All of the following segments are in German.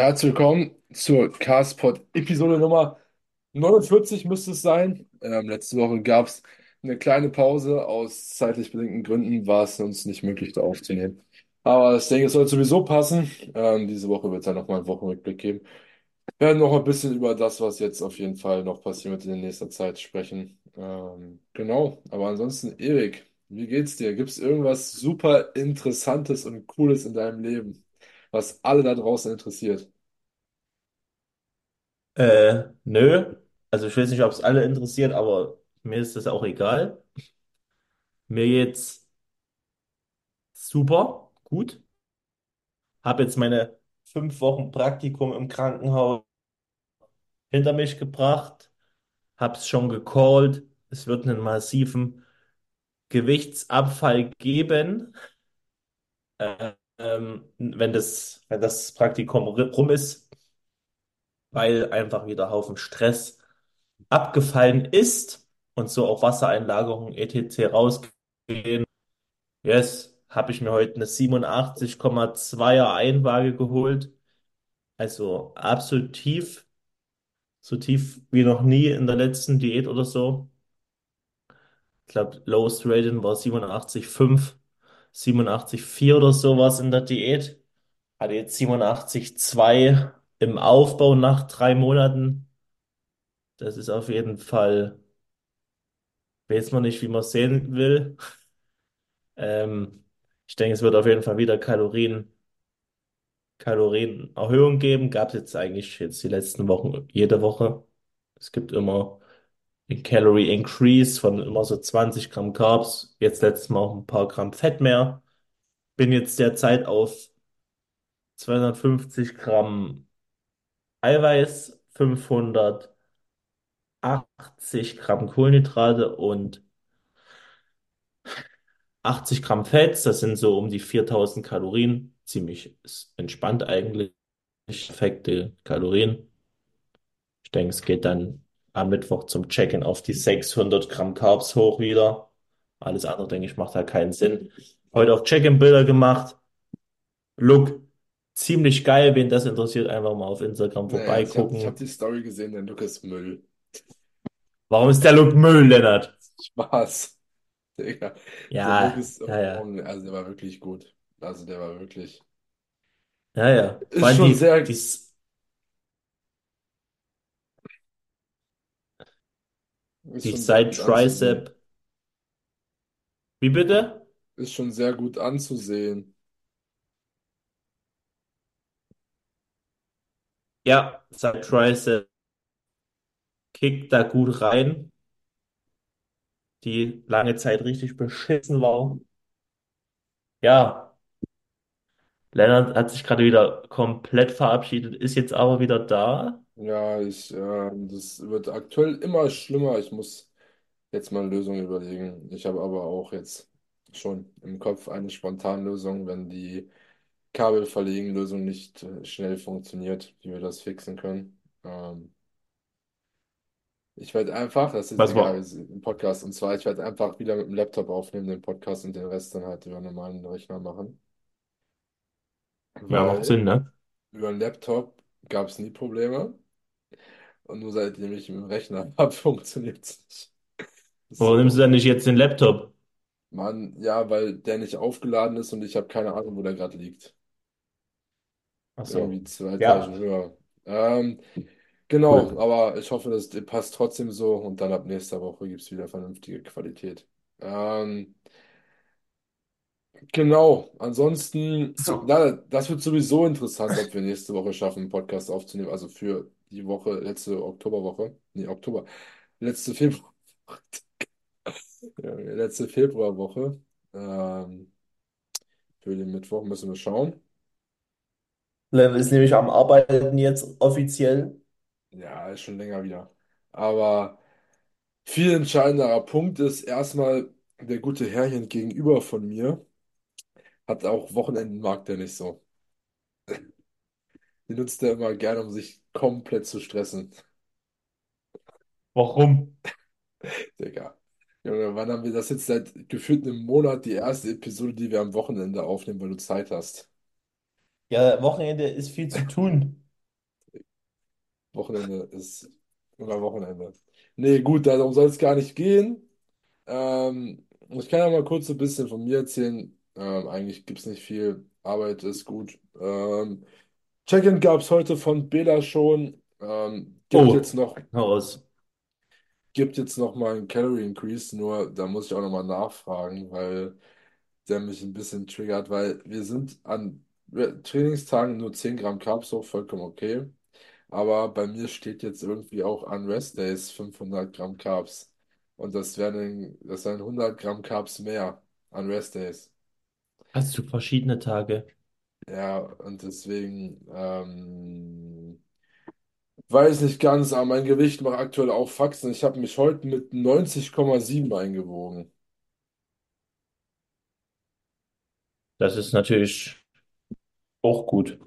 Herzlich willkommen zur Castpod Episode Nummer 49 müsste es sein. Ähm, letzte Woche gab es eine kleine Pause. Aus zeitlich bedingten Gründen war es uns nicht möglich, da aufzunehmen. Aber ich denke, es soll sowieso passen. Ähm, diese Woche wird es dann nochmal einen Wochenrückblick geben. Wir werden noch ein bisschen über das, was jetzt auf jeden Fall noch passieren wird in nächster Zeit sprechen. Ähm, genau, aber ansonsten, Erik, wie geht's dir? Gibt es irgendwas super Interessantes und Cooles in deinem Leben, was alle da draußen interessiert? Äh, nö. Also ich weiß nicht, ob es alle interessiert, aber mir ist das auch egal. Mir geht's super, gut. Habe jetzt meine fünf Wochen Praktikum im Krankenhaus hinter mich gebracht. Hab's schon gecallt. Es wird einen massiven Gewichtsabfall geben, äh, ähm, wenn das, wenn das Praktikum rum ist, weil einfach wieder Haufen Stress abgefallen ist und so auch Wassereinlagerungen etc. rausgehen. Yes, habe ich mir heute eine 87,2er Einwaage geholt. Also absolut tief, so tief wie noch nie in der letzten Diät oder so. Ich glaube, Lowest Rating war 87,5, 87,4 oder sowas in der Diät. Hatte jetzt 87,2 im Aufbau nach drei Monaten. Das ist auf jeden Fall, weiß man nicht, wie man es sehen will. Ähm, ich denke, es wird auf jeden Fall wieder Kalorien. Kalorienerhöhung geben. Gab es jetzt eigentlich jetzt die letzten Wochen jede Woche. Es gibt immer Calorie Increase von immer so 20 Gramm Carbs. Jetzt letztes Mal auch ein paar Gramm Fett mehr. Bin jetzt derzeit auf 250 Gramm Eiweiß, 580 Gramm Kohlenhydrate und 80 Gramm Fett. Das sind so um die 4000 Kalorien. Ziemlich entspannt eigentlich. Perfekte Kalorien. Ich denke, es geht dann am Mittwoch zum Check-in auf die 600 Gramm Carbs hoch wieder. Alles andere, denke ich, macht da keinen Sinn. Heute auch Check-in-Bilder gemacht. Look ziemlich geil. Wen das interessiert, einfach mal auf Instagram Naja, ich habe hab vorbeigucken. die Story gesehen, der Lukas Müll. Warum ist der Look Müll, Lennart? Spaß. Digga. Der Look Ja, ist, ja, ja. also der war wirklich gut. Also der war wirklich, Ja, ja. Ist schon die, sehr, die, ist die schon sehr gut anzusehen. Side-Tricep. Wie bitte? Ist schon sehr gut anzusehen. Ja, Side-Tricep kickt da gut rein, die lange Zeit richtig beschissen war. Ja. Lennart hat sich gerade wieder komplett verabschiedet, ist jetzt aber wieder da. Ja, ich, äh, das wird aktuell immer schlimmer. Ich muss jetzt mal eine Lösung überlegen. Ich habe aber auch jetzt schon im Kopf eine Spontanlösung, wenn die Kabelverlegen-Lösung nicht äh, schnell funktioniert, wie wir das fixen können. Ähm, ich werde einfach, das ist Was egal, war? im Podcast, und zwar, ich werde einfach wieder mit dem Laptop aufnehmen, den Podcast und den Rest dann halt über einen normalen Rechner machen. Ja, macht Weil Sinn, ne? über den Laptop gab es nie Probleme und nur seitdem ich mit dem Rechner habe, funktioniert es nicht. Das ist Warum nimmst du so, dann nicht jetzt den Laptop? Mann, ja, weil der nicht aufgeladen ist und ich habe keine Ahnung, wo der gerade liegt. Ach Irgendwie so. zwei Etagen Ja, höher. Ähm, cool. Genau, aber ich hoffe, das passt trotzdem so und dann ab nächster Woche gibt es wieder vernünftige Qualität. Ähm, genau, ansonsten, So. na, das wird sowieso interessant, ob wir nächste Woche schaffen, einen Podcast aufzunehmen. Also für die Woche, letzte Oktoberwoche, nee, Oktober, letzte Februar, ja, letzte Februarwoche. Ähm, für den Mittwoch müssen wir schauen. Lennart ist nämlich am Arbeiten jetzt offiziell. Ja, ist schon länger wieder. Aber viel entscheidenderer Punkt ist erstmal der gute Herr hier gegenüber von mir. Hat auch Wochenenden mag der nicht so. Die nutzt er immer gerne, um sich komplett zu stressen. Warum? Digga. Junge, wann haben wir das jetzt seit gefühlt einem Monat, die erste Episode, die wir am Wochenende aufnehmen, weil du Zeit hast? Ja, Wochenende ist viel zu tun. Wochenende ist immer Wochenende. Nee, gut, darum soll es gar nicht gehen. Ähm, ich kann ja mal kurz so ein bisschen von mir erzählen. Ähm, eigentlich gibt es nicht viel. Arbeit ist gut. Ähm, Check-in gab es heute von Bela schon. Ähm, gibt Oh, jetzt noch, heraus. gibt jetzt noch mal einen Calorie Increase, nur da muss ich auch noch mal nachfragen, weil der mich ein bisschen triggert, weil wir sind an Trainingstagen nur 10 Gramm Carbs hoch, vollkommen okay. Aber bei mir steht jetzt irgendwie auch an Rest Days 500 Gramm Carbs. Und das wären, das wären 100 Gramm Carbs mehr an Rest Days. Hast du verschiedene Tage? Ja, und deswegen ähm, weiß nicht ganz, aber mein Gewicht macht aktuell auch Faxen. Ich habe mich heute mit 90,7 eingewogen. Das ist natürlich auch gut.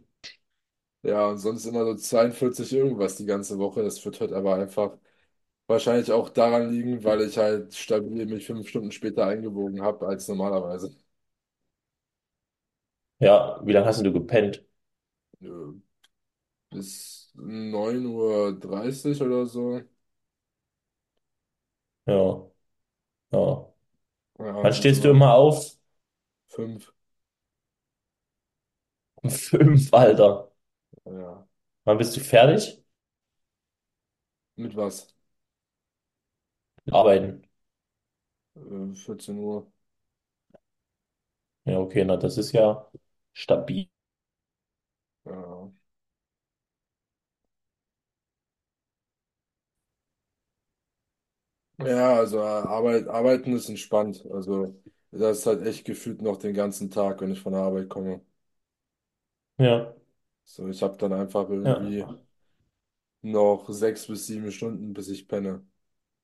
Ja, und sonst immer so 42 irgendwas die ganze Woche. Das wird heute aber einfach wahrscheinlich auch daran liegen, weil ich halt stabil mich fünf Stunden später eingewogen habe als normalerweise. Ja, wie lange hast du gepennt? Nö. bis neun Uhr dreißig oder so. Ja, ja. Ja, Wann stehst du wir immer auf? fünf. Um fünf, Alter. Ja. Wann bist du fertig? Mit was? Arbeiten. Äh, 14 Uhr. Ja, okay, na, das ist ja stabil. Ja. Ja, also äh, Arbeit, arbeiten ist entspannt. Also das ist halt echt gefühlt noch den ganzen Tag, wenn ich von der Arbeit komme. Ja, So, ich habe dann einfach irgendwie ja. noch sechs bis sieben Stunden, bis ich penne.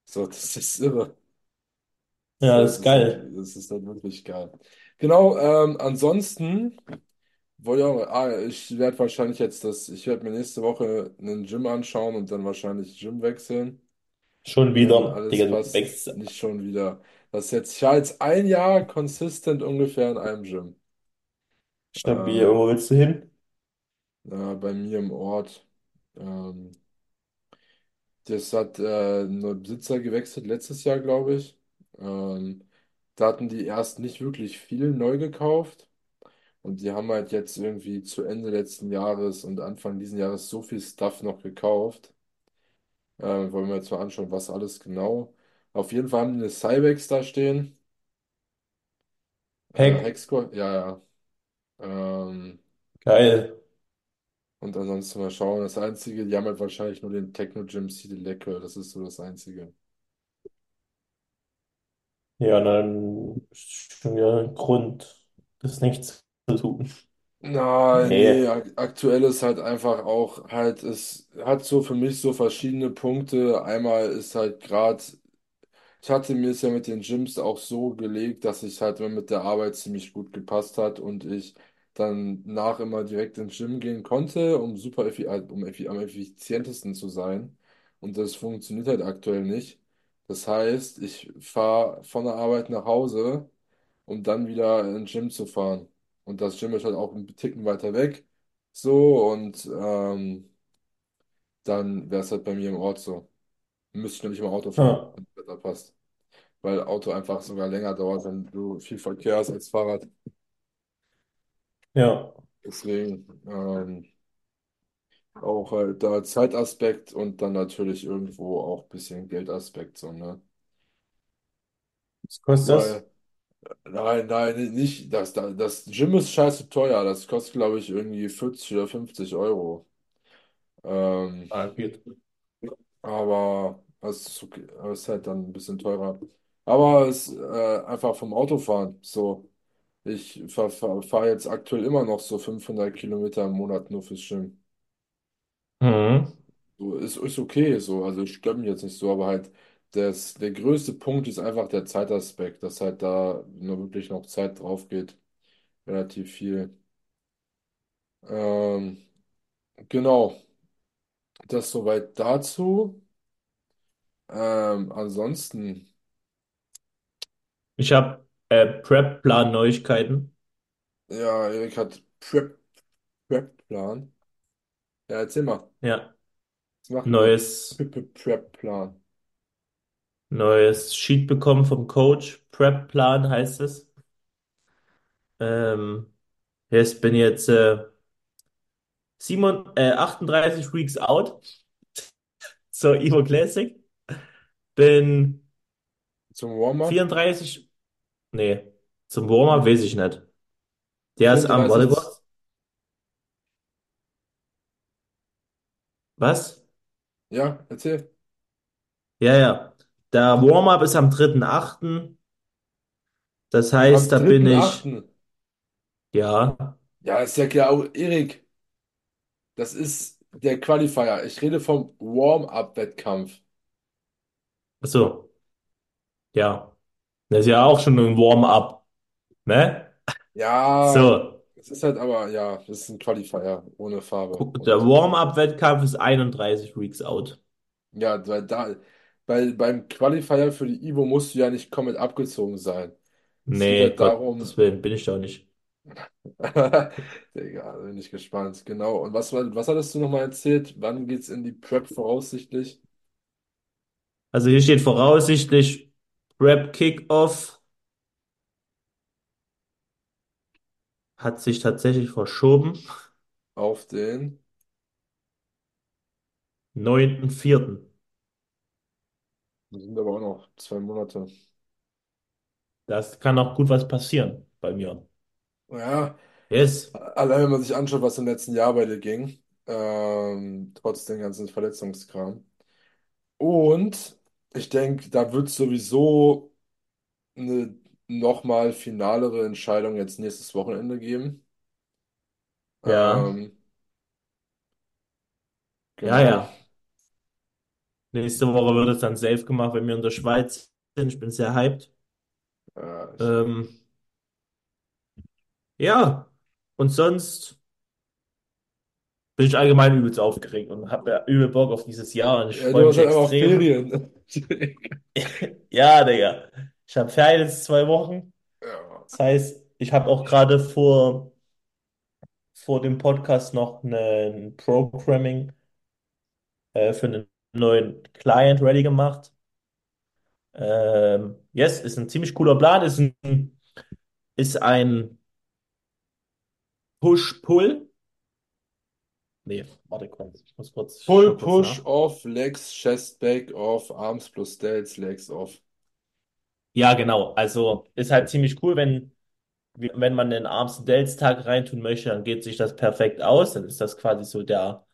So, das ist irre. Ja, So, das ist ist halt, geil. das ist halt wirklich geil. Genau, ähm, ansonsten. Wollte auch, ah, ich werde wahrscheinlich jetzt das, ich werde mir nächste Woche einen Gym anschauen und dann wahrscheinlich Gym wechseln, Schon wenn wieder. alles Digga, du passt. wächst Nicht schon wieder. Das ist jetzt, ich war jetzt ein Jahr consistent ungefähr in einem Gym. stabil. Ähm, Wo willst du hin? äh, bei mir im Ort. Ähm, das hat äh, ein Besitzer gewechselt letztes Jahr, glaube ich. Ähm, da hatten die erst nicht wirklich viel neu gekauft. Und die haben halt jetzt irgendwie zu Ende letzten Jahres und Anfang diesen Jahres so viel Stuff noch gekauft. Äh, wollen wir jetzt mal anschauen, was alles genau. Auf jeden Fall haben die eine Cybex da stehen. Äh, Heck. Hexcore, ja, ja. Ähm, Geil. und ansonsten mal schauen. Das Einzige, die haben halt wahrscheinlich nur den Techno Gym Lecker. Das ist so das Einzige. Ja, dann ist schon wieder ein Grund, das nicht zu tun. Na, nee, Nee. ak- aktuell ist halt einfach auch halt, es hat so für mich so verschiedene Punkte. Einmal ist halt gerade Ich hatte mir es ja mit den Gyms auch so gelegt, dass es halt immer mit der Arbeit ziemlich gut gepasst hat und ich dann nach immer direkt ins Gym gehen konnte, um super effi äh, um effi am effizientesten zu sein. Und das funktioniert halt aktuell nicht. Das heißt, ich fahre von der Arbeit nach Hause, um dann wieder ins Gym zu fahren. Und das Gym ist halt auch ein Ticken weiter weg. So, und ähm, dann wäre es halt bei mir im Ort so. Müsste ich nämlich mal Auto fahren, Ja, wenn das Wetter passt weil Auto einfach sogar länger dauert, wenn du viel Verkehr hast als Fahrrad. ja. Deswegen ähm, auch halt da Zeitaspekt und dann natürlich irgendwo auch ein bisschen Geldaspekt, so, ne? Was kostet das? Weil, nein, nein, nicht, das, das, das Gym ist scheiße teuer, das kostet, glaube ich, irgendwie 40 oder 50 Euro. Ähm, Ah, geht. aber es ist, okay, es ist halt dann ein bisschen teurer. Aber es äh, einfach vom Autofahren, so. Ich fahre fahr, fahr jetzt aktuell immer noch so 500 Kilometer im Monat nur fürs Gym. Mhm. So, ist, ist okay, so. Also ich stört mich jetzt nicht so, aber halt das, der größte Punkt ist einfach der Zeitaspekt, dass halt da nur wirklich noch Zeit drauf geht. Relativ viel. Ähm, genau, das soweit dazu. Ähm, ansonsten, Ich habe äh, Prep-Plan-Neuigkeiten. ja, Erik hat Prep, Prep-Plan. Ja, erzähl mal. Ja. machen wir neues, Prep-Plan. neues Sheet bekommen vom Coach. Prep-Plan heißt es. Ähm, jetzt bin jetzt äh, 7, äh, 38 Weeks out zur Evo Classic. Bin Zum Warm-up. 34, nee, zum Warm-up weiß ich nicht. Der ist am, warte 34. kurz, was? Ja, erzähl. Ja, ja. Der Warm-up ist am 3.8. Das Am heißt, da bin dritten ich, achten. ja, Ja, ist ja klar. Oh, Erik, das ist der Qualifier. Ich rede vom Warm-up-Wettkampf. achso, ja. Das ist ja auch schon ein Warm-up, ne? Ja, So, es ist halt aber, ja, das ist ein Qualifier ohne Farbe. guck, der Und Warm-up-Wettkampf ist 31 Weeks out. ja, weil da, weil beim Qualifier für die Ivo musst du ja nicht komplett abgezogen sein. Es geht Nee, halt Gottes darum, Willen, bin ich doch nicht. Digga, bin ich gespannt. Genau. Und was, war- was hattest du nochmal erzählt? Wann geht's in die Prep voraussichtlich? Also hier steht voraussichtlich Prep Kickoff hat sich tatsächlich verschoben. Auf den. 9.4. Das sind aber auch noch zwei Monate. Das kann auch gut was passieren bei mir. Ja, Yes. allein wenn man sich anschaut, was im letzten Jahr bei dir ging, ähm, trotz den ganzen Verletzungskram. Und ich denke, da wird sowieso eine nochmal finalere Entscheidung jetzt nächstes Wochenende geben. Ja, Ähm, ja, genau. ja. Nächste Woche wird es dann safe gemacht, wenn wir in der Schweiz sind. Ich bin sehr hyped. Äh, ich, Ähm, ja, und sonst bin ich allgemein übelst aufgeregt und habe ja übel Bock auf dieses Jahr und ich ja, freue du hast mich halt einfach auch extrem. Ferien. Ja, Digga. Ich habe Ferien jetzt zwei Wochen. Ja. Das heißt, ich habe auch gerade vor, vor dem Podcast noch ein Programming äh, für einen neuen Client ready gemacht. Ähm, yes, ist ein ziemlich cooler Plan. Ist ein, ist ein Push-Pull. Nee, warte kurz. Ich muss kurz, Pull, kurz Push, nach. Off, Legs, Chest, Back, Off, Arms plus Delts, Legs, Off. Ja, genau. Also ist halt ziemlich cool, wenn, wenn man den Arms Delts Tag reintun möchte, dann geht sich das perfekt aus. Dann ist das quasi so der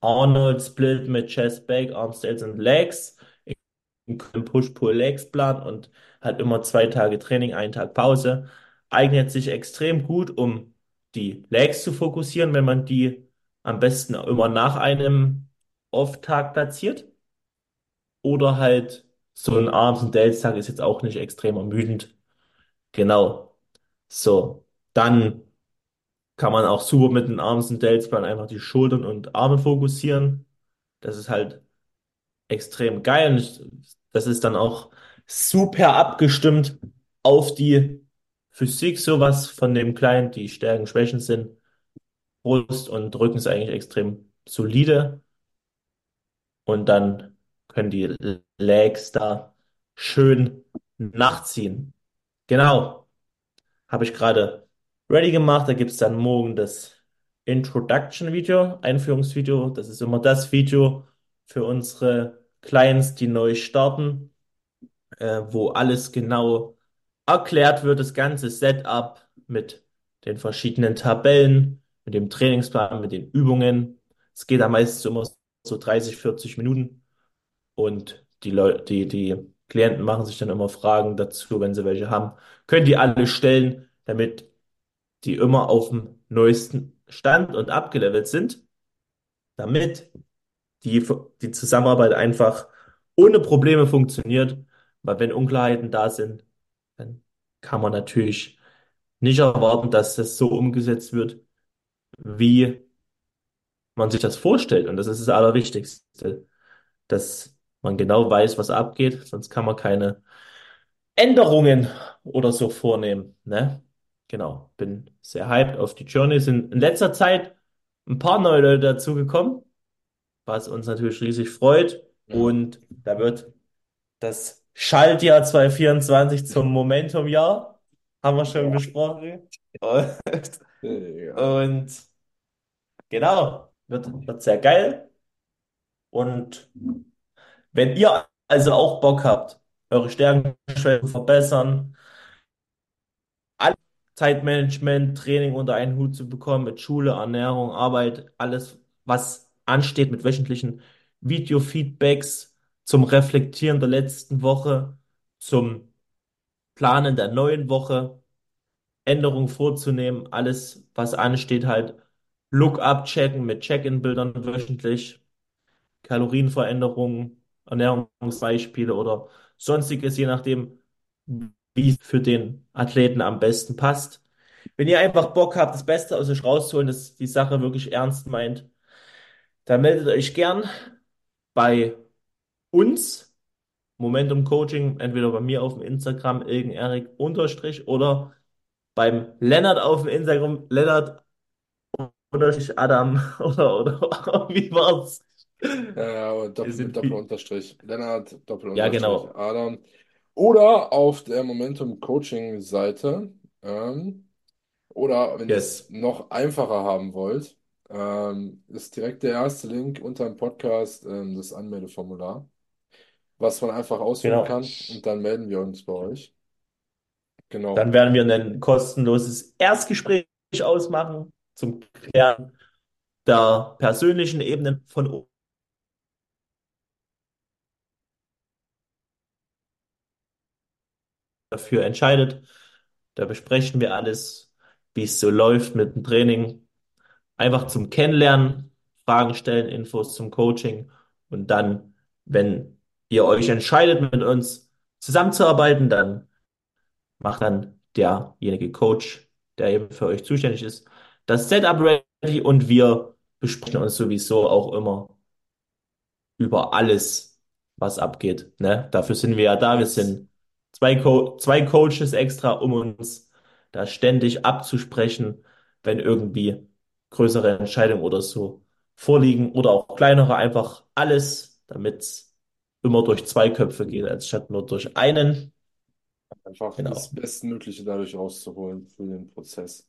Arnold Split mit Chest, Back, Arms, Delts und Legs. Im Push-Pull-Legs-Plan und hat immer zwei Tage Training, einen Tag Pause. Eignet sich extrem gut, um die Legs zu fokussieren, wenn man die am besten immer nach einem Off-Tag platziert. Oder halt so ein Arms- und Delts-Tag ist jetzt auch nicht extrem ermüdend. Genau. So. Dann kann man auch super mit den Arms- und Delts-Plan einfach die Schultern und Arme fokussieren. Das ist halt extrem geil. Und das ist dann auch super abgestimmt auf die Physik, sowas von dem Client. Die Stärken, Schwächen sind. Brust und Rücken ist eigentlich extrem solide. Und dann können die Legs da schön nachziehen. Genau. Habe ich gerade ready gemacht. Da gibt es dann morgen das Introduction-Video, Einführungsvideo. Das ist immer das Video für unsere Clients, die neu starten, äh, wo alles genau erklärt wird, das ganze Setup mit den verschiedenen Tabellen, mit dem Trainingsplan, mit den Übungen. Es geht am meisten immer so 30, 40 Minuten und die Leute, die, die Klienten machen sich dann immer Fragen dazu, wenn sie welche haben. Können die alle stellen, damit die immer auf dem neuesten Stand und abgelevelt sind, damit die, die Zusammenarbeit einfach ohne Probleme funktioniert. Weil wenn Unklarheiten da sind, dann kann man natürlich nicht erwarten, dass das so umgesetzt wird, wie man sich das vorstellt. Und das ist das Allerwichtigste, dass man genau weiß, was abgeht, sonst kann man keine Änderungen oder so vornehmen, ne? Genau, bin sehr hyped auf die Journey. Sind in letzter Zeit ein paar neue Leute dazugekommen. was uns natürlich riesig freut. Ja. Und da wird das Schaltjahr 2024 zum Momentumjahr, haben wir schon Boah, besprochen. Und, und genau, wird, wird sehr geil. Und wenn ihr also auch Bock habt, eure Stärken zu verbessern, Zeitmanagement, Training unter einen Hut zu bekommen, mit Schule, Ernährung, Arbeit, alles, was ansteht, mit wöchentlichen Video-Feedbacks zum Reflektieren der letzten Woche, zum Planen der neuen Woche, Änderungen vorzunehmen, alles, was ansteht, halt Look-up checken mit Check-in-Bildern wöchentlich, Kalorienveränderungen, Ernährungsbeispiele oder sonstiges, je nachdem, wie es für den Athleten am besten passt. Wenn ihr einfach Bock habt, das Beste aus euch rauszuholen, dass die Sache wirklich ernst meint, dann meldet euch gern bei uns, Momentum Coaching, entweder bei mir auf dem Instagram, Erik unterstrich oder beim Lennart auf dem Instagram, Lennart unterstrich Adam oder, oder wie war's? Äh, Wir Doppel. Doppelunterstrich Lennart, Ja, Doppelunterstrich genau. Adam. Oder auf der Momentum Coaching Seite. Ähm, oder wenn ihr es noch einfacher haben wollt, ähm, ist direkt der erste Link unter dem Podcast, ähm, das Anmeldeformular, was man einfach ausfüllen Genau. kann und dann melden wir uns bei euch. Genau. Dann werden wir ein kostenloses Erstgespräch ausmachen zum Klären der persönlichen Ebene von dafür entscheidet. Da besprechen wir alles, wie es so läuft mit dem Training. Einfach zum Kennenlernen, Fragen stellen, Infos zum Coaching und dann, wenn ihr euch entscheidet, mit uns zusammenzuarbeiten, dann macht dann derjenige Coach, der eben für euch zuständig ist, das Setup ready und wir besprechen uns sowieso auch immer über alles, was abgeht. Ne? Dafür sind wir ja da. Wir sind zwei, Co zwei Coaches extra, um uns da ständig abzusprechen, wenn irgendwie größere Entscheidungen oder so vorliegen oder auch kleinere, einfach alles, damit es immer durch zwei Köpfe geht, als statt nur durch einen. Einfach das Genau. Bestmögliche dadurch rauszuholen für den Prozess.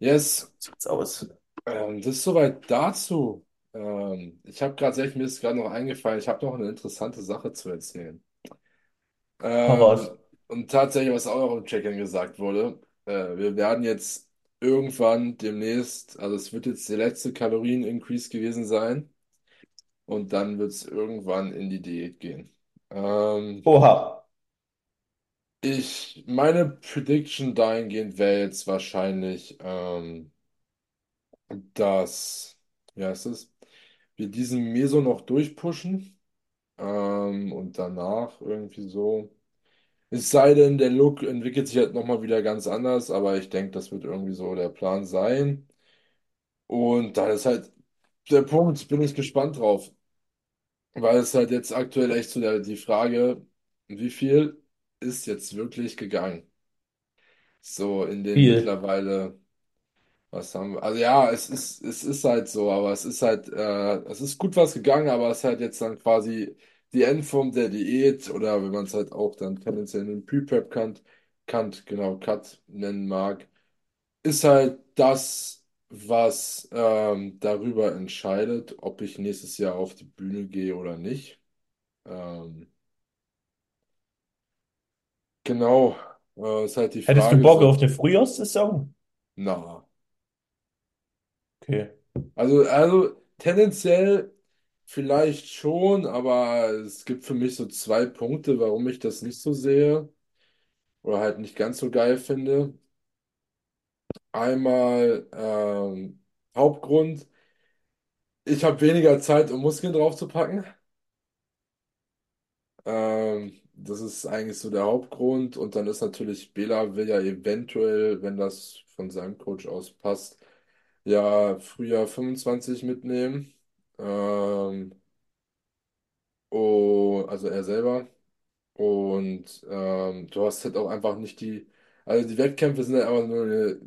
Yes. So sieht's aus. Ähm, das ist soweit dazu. Ähm, ich habe gerade, mir ist gerade noch eingefallen, ich habe noch eine interessante Sache zu erzählen. Ähm, und tatsächlich, was auch noch im Check-in gesagt wurde, äh, wir werden jetzt irgendwann demnächst, also es wird jetzt der letzte Kalorien-Increase gewesen sein und dann wird es irgendwann in die Diät gehen. Ähm, Oha. ich, meine Prediction dahingehend wäre jetzt wahrscheinlich, ähm, dass, wie heißt es, wir diesen Meso noch durchpushen ähm, und danach irgendwie so. Es sei denn, der Look entwickelt sich halt nochmal wieder ganz anders, aber ich denke, das wird irgendwie so der Plan sein. Und da ist halt der Punkt, bin ich gespannt drauf, weil es halt jetzt aktuell echt so der, die Frage, wie viel ist jetzt wirklich gegangen? So in den Viel. mittlerweile, was haben wir? Also ja, es ist, es ist halt so, aber es ist halt, äh, es ist gut was gegangen, aber es ist halt jetzt dann quasi die Endform der Diät oder wenn man es halt auch dann tendenziell einen Pre-Prep-Cut, Cut, genau, Cut nennen mag. ist halt das, was ähm, darüber entscheidet, ob ich nächstes Jahr auf die Bühne gehe oder nicht. Ähm, genau, äh, ist halt die Hättest du Frage Bock auf so, eine Frühjahrssaison? na, Okay. also, also tendenziell vielleicht schon, aber es gibt für mich so zwei Punkte, warum ich das nicht so sehe oder halt nicht ganz so geil finde. Einmal ähm, Hauptgrund, ich habe weniger Zeit, um Muskeln draufzupacken. Ähm, das ist eigentlich so der Hauptgrund. Und dann ist natürlich, Bela will ja eventuell, wenn das von seinem Coach aus passt, ja Frühjahr 25 mitnehmen. Ähm, oh, also er selber. Und ähm, du hast halt auch einfach nicht die, also die Wettkämpfe sind halt einfach nur eine,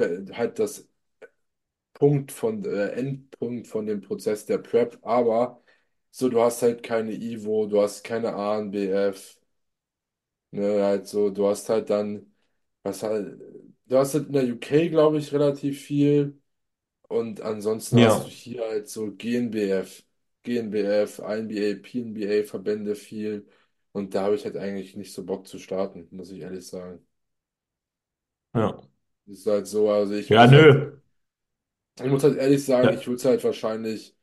eine, halt das Punkt von, äh, Endpunkt von dem Prozess der Prep, aber so, du hast halt keine Ivo, du hast keine ANBF, ne, halt so, du hast halt dann, was halt, du hast halt in der UK, glaube ich, relativ viel und ansonsten hast du Ja, hier halt so GNBF, GNBF, INBA, PNBA Verbände viel und da habe ich halt eigentlich nicht so Bock zu starten, muss ich ehrlich sagen. ja. ist halt so, also ich Ja, muss halt, nö. ich muss halt ehrlich sagen, Ja, ich würde es halt wahrscheinlich,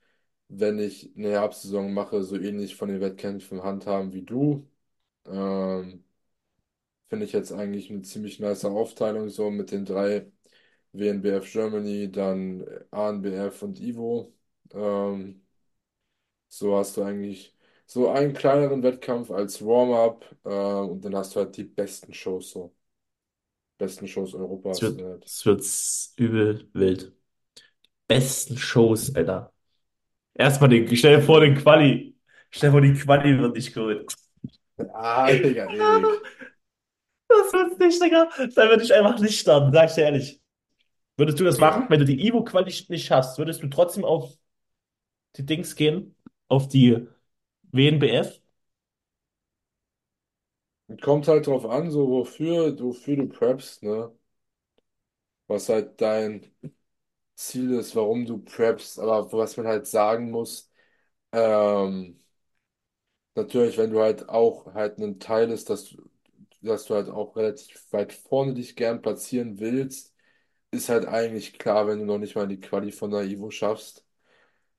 wenn ich eine Herbstsaison mache, so ähnlich von den Wettkämpfen handhaben wie du. Ähm, finde ich jetzt eigentlich eine ziemlich nice Aufteilung, so mit den drei WNBF Germany, dann ANBF und Ivo. Ähm, so hast du eigentlich so einen kleineren Wettkampf als Warm-up, äh, und dann hast du halt die besten Shows, so. Besten Shows es Europas. wird, Äh, es wird übel wild. Besten Shows, Alter. Erstmal den, stell dir vor, den Quali. Stell dir vor, die Quali wird nicht gut. ah, Digga, Erik. Das wird's nicht, Digga. Dann würde ich einfach nicht starten, sag ich dir ehrlich. Würdest du das machen, wenn du die Ivo-Quali nicht hast? Würdest du trotzdem auf die Dings gehen? Auf die WNBF? Kommt halt drauf an, so wofür, wofür du preppst, ne? Was halt dein Ziel ist, warum du preppst, aber was man halt sagen muss, ähm, natürlich, wenn du halt auch halt ein Teil ist, dass du, dass du halt auch relativ weit vorne dich gern platzieren willst, ist halt eigentlich klar, wenn du noch nicht mal die Quali von der Ivo schaffst,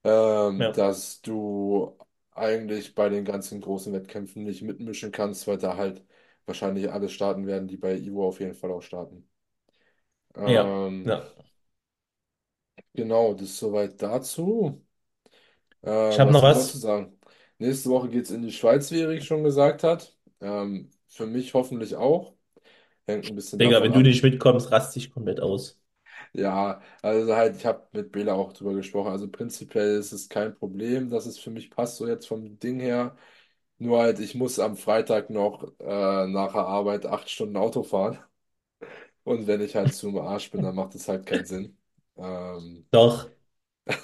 ähm, Ja, dass du eigentlich bei den ganzen großen Wettkämpfen nicht mitmischen kannst, weil da halt wahrscheinlich alle starten werden, die bei Ivo auf jeden Fall auch starten. ja, Ähm, ja. genau, das ist soweit dazu. Äh, Ich habe was noch gibt's noch zu was. sagen? Nächste Woche geht's in die Schweiz, wie Erik schon gesagt hat. Ähm, für mich hoffentlich auch. Hängt ein bisschen Digga, davon wenn du ab. nicht mitkommst, rast dich komplett aus. Ja, also halt, ich habe mit Bela auch drüber gesprochen. Also prinzipiell ist es kein Problem, dass es für mich passt, so jetzt vom Ding her. Nur halt, ich muss am Freitag noch äh, nach der Arbeit acht Stunden Auto fahren. Und wenn ich halt zum Arsch bin, dann macht es halt keinen Sinn. Ähm, Doch,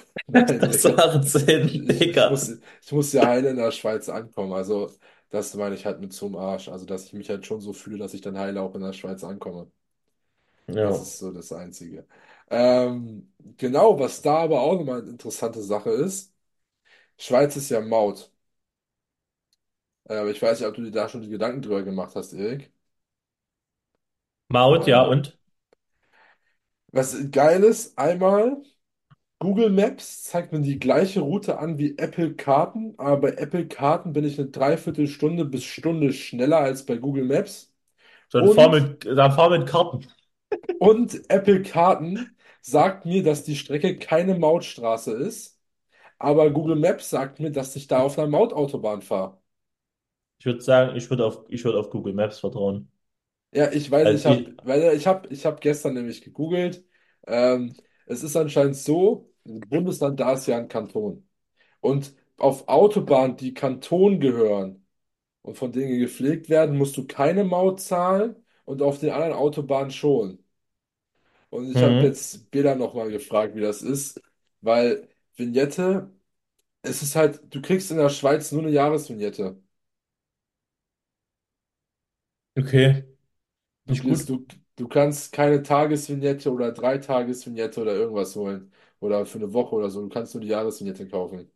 nein, das Digga. macht Sinn, ich, ich Digga. muss, ich muss ja heile in der Schweiz ankommen. Also, das meine ich halt mit zum Arsch. Also, dass ich mich halt schon so fühle, dass ich dann heile auch in der Schweiz ankomme. Das ist so das Einzige. Ähm, genau, was da aber auch nochmal eine interessante Sache ist. Schweiz ist ja Maut. Äh, aber ich weiß nicht, ob du dir da schon die Gedanken drüber gemacht hast, Erik. Maut, ja, Ähm, und? was geil ist, einmal, Google Maps zeigt mir die gleiche Route an wie Apple Karten, aber bei Apple Karten bin ich eine Dreiviertelstunde bis Stunde schneller als bei Google Maps. So, fahr Und mit, dann fahr mit Karten. Und Apple Karten sagt mir, dass die Strecke keine Mautstraße ist, aber Google Maps sagt mir, dass ich da auf einer Mautautobahn fahre. Ich würde sagen, ich würde auf, ich würde auf Google Maps vertrauen. Ja, ich weiß, Also ich ich, habe, weil ich habe, ich habe gestern nämlich gegoogelt. Ähm, es ist anscheinend so, Bundesland da ist ja ein Kanton. Und auf Autobahnen, die Kanton gehören und von denen gepflegt werden, musst du keine Maut zahlen und auf den anderen Autobahnen schon. Und ich habe hm, jetzt Bela nochmal gefragt, wie das ist, weil Vignette, es ist halt, du kriegst in der Schweiz nur eine Jahresvignette. okay, Du, nicht gut. du, du kannst keine Tagesvignette oder Dreitagesvignette oder irgendwas holen. Oder für eine Woche oder so. Du kannst nur die Jahresvignette kaufen.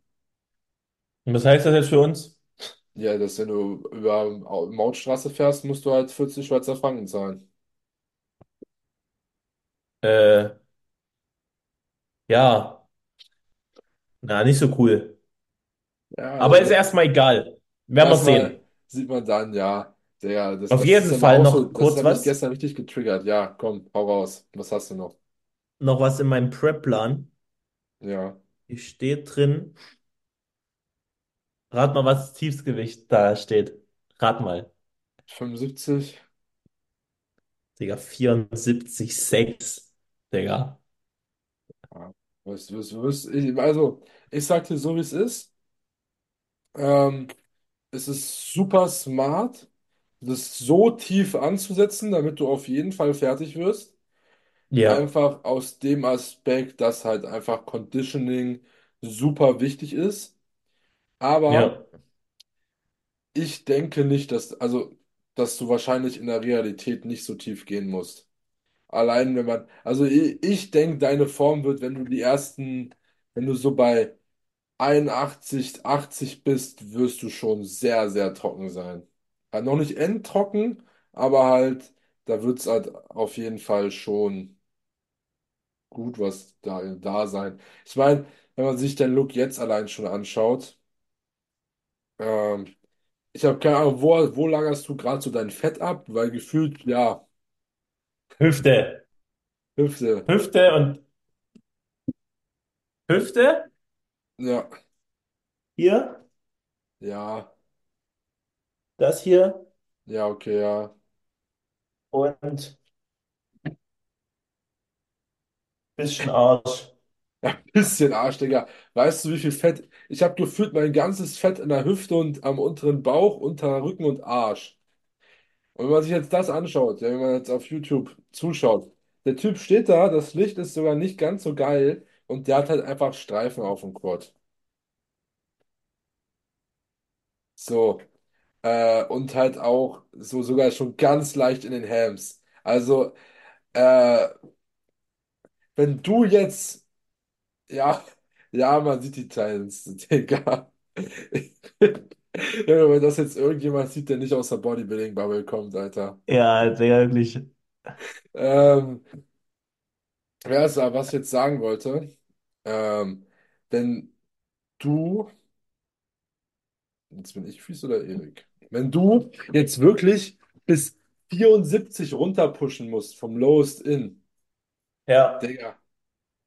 Und was heißt das jetzt für uns? Ja, dass wenn du über Mautstraße fährst, musst du halt 40 Schweizer Franken zahlen. Äh, ja, na, nicht so cool. Ja, Aber ist also erstmal egal. Werden wir erstmal sehen. sieht man dann, ja, ja, das, Auf das ist jeden dann Fall auch so, noch das kurz hat mich was. gestern richtig getriggert. Ja, komm, hau raus. Was hast du noch? Noch was in meinem Prep-Plan. Ja. Hier steht drin, rat mal, was Tiefsgewicht da steht. Rat mal. 75. Digga, 74,6. Digga. Ja. Was, was, was, ich, also, ich sag dir so, wie es ist. Ähm, es ist super smart, das so tief anzusetzen, damit du auf jeden Fall fertig wirst. Ja, Einfach aus dem Aspekt, dass halt einfach Conditioning super wichtig ist. Aber ja, ich denke nicht, dass, also, dass du wahrscheinlich in der Realität nicht so tief gehen musst. Allein wenn man, also ich, ich denke, deine Form wird, wenn du die ersten, wenn du so bei 81, 80 bist, wirst du schon sehr, sehr trocken sein. Halt noch nicht endtrocken, aber halt, da wird es halt auf jeden Fall schon gut was da, da sein. Ich meine, wenn man sich den Look jetzt allein schon anschaut, ähm, ich habe keine Ahnung, wo, wo lagerst du gerade so dein Fett ab? Weil gefühlt, ja, Hüfte, Hüfte, Hüfte und Hüfte ja, hier, ja, das hier ja, okay, ja. und bisschen Arsch. Ja, bisschen Arsch, Digga. Weißt du, wie viel Fett? Ich habe gefühlt mein ganzes Fett in der Hüfte und am unteren Bauch, unter Rücken und Arsch. Und wenn man sich jetzt das anschaut, ja, wenn man jetzt auf YouTube zuschaut, der Typ steht da, das Licht ist sogar nicht ganz so geil und der hat halt einfach Streifen auf dem Quad. So, äh, und halt auch so sogar schon ganz leicht in den Hams. Also, äh, wenn du jetzt, ja, ja, man sieht die Titans, Digga. Ja, wenn das jetzt irgendjemand sieht, der nicht aus der Bodybuilding-Bubble kommt, Alter. Ja, sehr wirklich. Ähm, ja, also, was ich jetzt sagen wollte, ähm, wenn du, jetzt bin ich Fies oder Erik, wenn du jetzt wirklich bis 74 runterpushen musst vom Lowest In, Ja, Digga,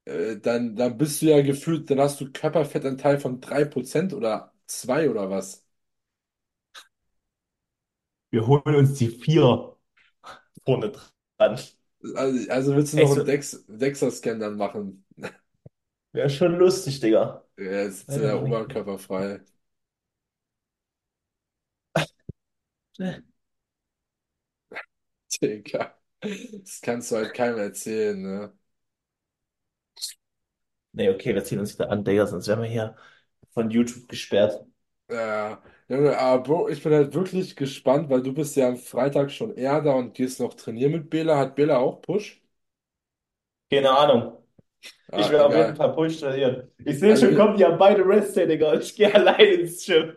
äh, dann, dann bist du ja gefühlt, dann hast du Körperfettanteil von 3% oder 2 oder was. Wir holen uns die vier vorne dran. Also, also willst du noch Echt einen Dex, Dexa-Scan dann machen? wäre schon lustig, Digga. Er ist Warte der. Oberkörper frei. Digga. Das kannst du halt keinem erzählen, ne? Nee, okay, wir ziehen uns wieder an, Digga, sonst wären wir hier von YouTube gesperrt. Ja, Junge, aber Bro, ich bin halt wirklich gespannt, weil du bist ja am Freitag schon eher da und gehst noch trainieren mit Bela. Hat Bela auch Push? Keine Ahnung. Ich Ah, will auf jeden egal. Fall Push trainieren. Ich sehe Also, schon, kommt, die haben beide Rest Day, Digga. und Ich gehe allein ins Gym.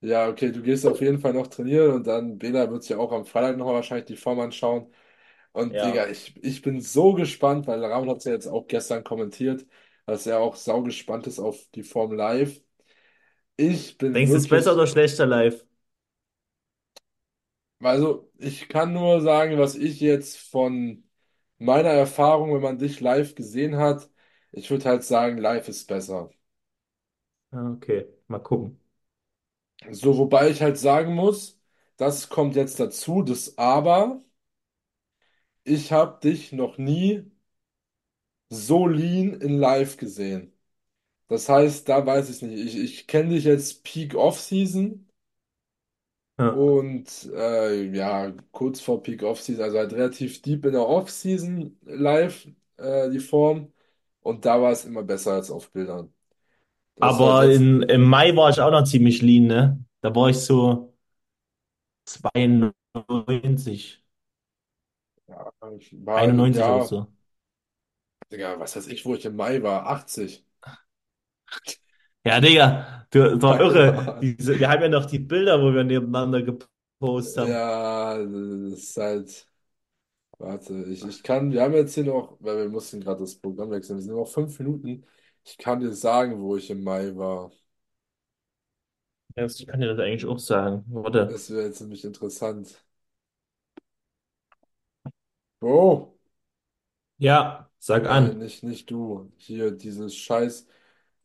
ja, okay, du gehst auf jeden Fall noch trainieren und dann Bela wird sich ja auch am Freitag noch wahrscheinlich die Form anschauen. Und Digga, Ja. ich, ich bin so gespannt, weil Ramon hat es ja jetzt auch gestern kommentiert, dass er auch sau gespannt ist auf die Form live. Ich bin Denkst du, es ist besser wirklich, oder schlechter live? also ich kann nur sagen, was ich jetzt von meiner Erfahrung, wenn man dich live gesehen hat, ich würde halt sagen, live ist besser. Ah, Okay, mal gucken. So, wobei ich halt sagen muss, das kommt jetzt dazu, das Aber, ich habe dich noch nie so lean in live gesehen. Das heißt, da weiß ich nicht. Ich, ich kenne dich jetzt Peak Off-Season Ja. und äh, ja, kurz vor Peak Off-Season, also halt relativ deep in der Off-Season live äh, die Form. Und da war es immer besser als auf Bildern. Das halt Aber jetzt, in, im Mai war ich auch noch ziemlich lean, ne? Da war ich so 92, ja, ich war, 91 oder ja, so. Digga, was weiß ich, wo ich im Mai war, 80. Ja, Digga, du, war irre. Diese, wir haben ja noch die Bilder, wo wir nebeneinander gepostet haben. Ja, das ist halt, warte, ich, ich kann, wir haben jetzt hier noch, weil wir mussten gerade das Programm wechseln, wir sind noch fünf Minuten. Ich kann dir sagen, wo ich im Mai war. Ja, ich kann dir das eigentlich auch sagen. Warte. Das wäre jetzt nämlich interessant. Bro, Ja, sag äh, an. nicht, nicht du. Hier, dieses Scheiß.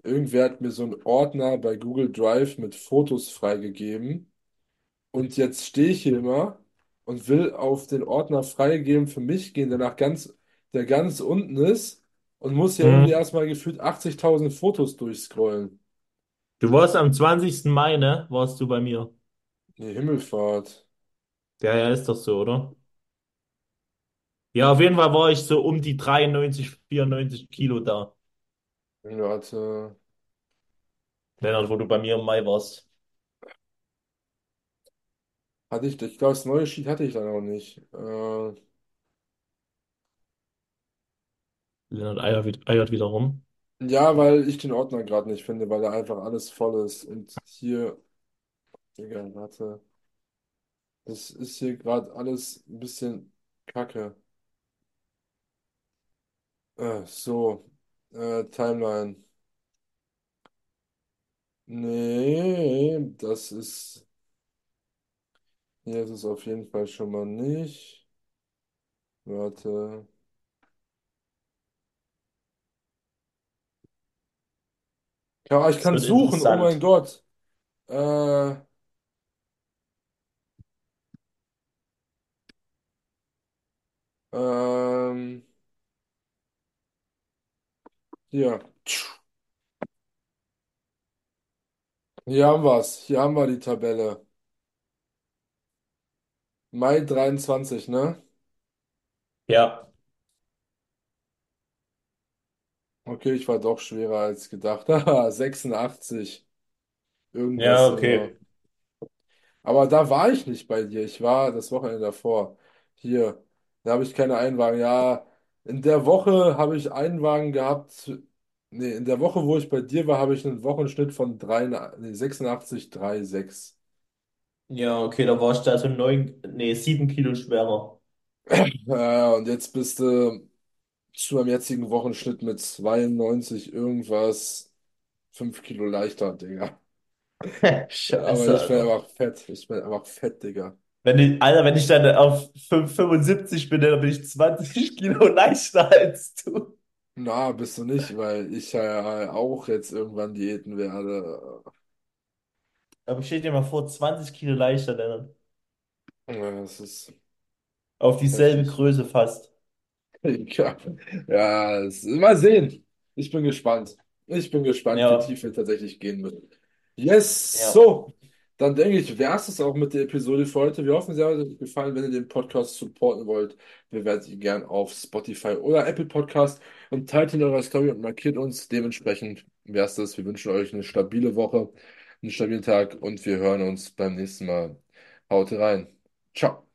Irgendwer hat mir so einen Ordner bei Google Drive mit Fotos freigegeben. Und jetzt stehe ich hier immer und will auf den Ordner freigeben für mich gehen, der nach ganz, der ganz unten ist und muss ja irgendwie Hm. erstmal gefühlt 80.000 Fotos durchscrollen. Du warst am 20. Mai, ne? Warst du bei mir? Nee, Himmelfahrt. Ja, ja, ist doch so, oder? Ja, auf jeden Fall war ich so um die 93, 94 Kilo da. Warte. Lennart, wo du bei mir im Mai warst. Hatte ich, ich glaube, das neue Sheet hatte ich dann auch nicht. Äh, Lennart eiert, wi- eiert wieder rum. ja, weil ich den Ordner gerade nicht finde, weil da einfach alles voll ist. Und hier, Digga, warte. Das ist hier gerade alles ein bisschen kacke. Äh, so, äh, Timeline. Nee, das ist, hier ist es auf jeden Fall schon mal nicht. Warte. Ja, ich Es kann wird suchen, oh mein interessant. Gott. Äh, ähm, hier. Hier haben wir's. Hier haben wir die Tabelle. Mai 23, ne? Ja, Okay, ich war doch schwerer als gedacht. Haha, 86. ja, Irgendwas immer. okay. Aber da war ich nicht bei dir. Ich war das Wochenende davor. Hier. Da habe ich keine Einwagen. Ja, in der Woche habe ich Einwagen gehabt. Nee, in der Woche, wo ich bei dir war, habe ich einen Wochenschnitt von 3, nee, 86, 3,6. Ja, okay, da war ich da so neun, nee, sieben Kilo schwerer. Ja, und jetzt bist du zu meinem jetzigen Wochenschnitt mit 92 irgendwas 5 Kilo leichter, Digga. Aber Scheiße, ich bin Alter. einfach fett. Ich bin einfach fett, Digga. Wenn ich, Alter, wenn ich dann auf 5 75 bin, dann bin ich 20 Kilo leichter als du. Na, bist du nicht, weil ich ja auch jetzt irgendwann Diäten werde. Aber stell dir mal vor, 20 Kilo leichter, Lennart. Ja, Das ist Auf dieselbe heftig. Größe fast. Ja, ja, es- mal sehen. Ich bin gespannt. Ich bin gespannt, wie Ja, tief wir tatsächlich gehen müssen. Yes, ja, so. Dann denke ich, wäre es auch mit der Episode für heute. Wir hoffen, sie hat euch gefallen. Wenn ihr den Podcast supporten wollt, bewertet ihn gern auf Spotify oder Apple Podcast und teilt ihn in eurer Story und markiert uns. Dementsprechend wäre es das. Wir wünschen euch eine stabile Woche, einen stabilen Tag und wir hören uns beim nächsten Mal. Haut rein. Ciao.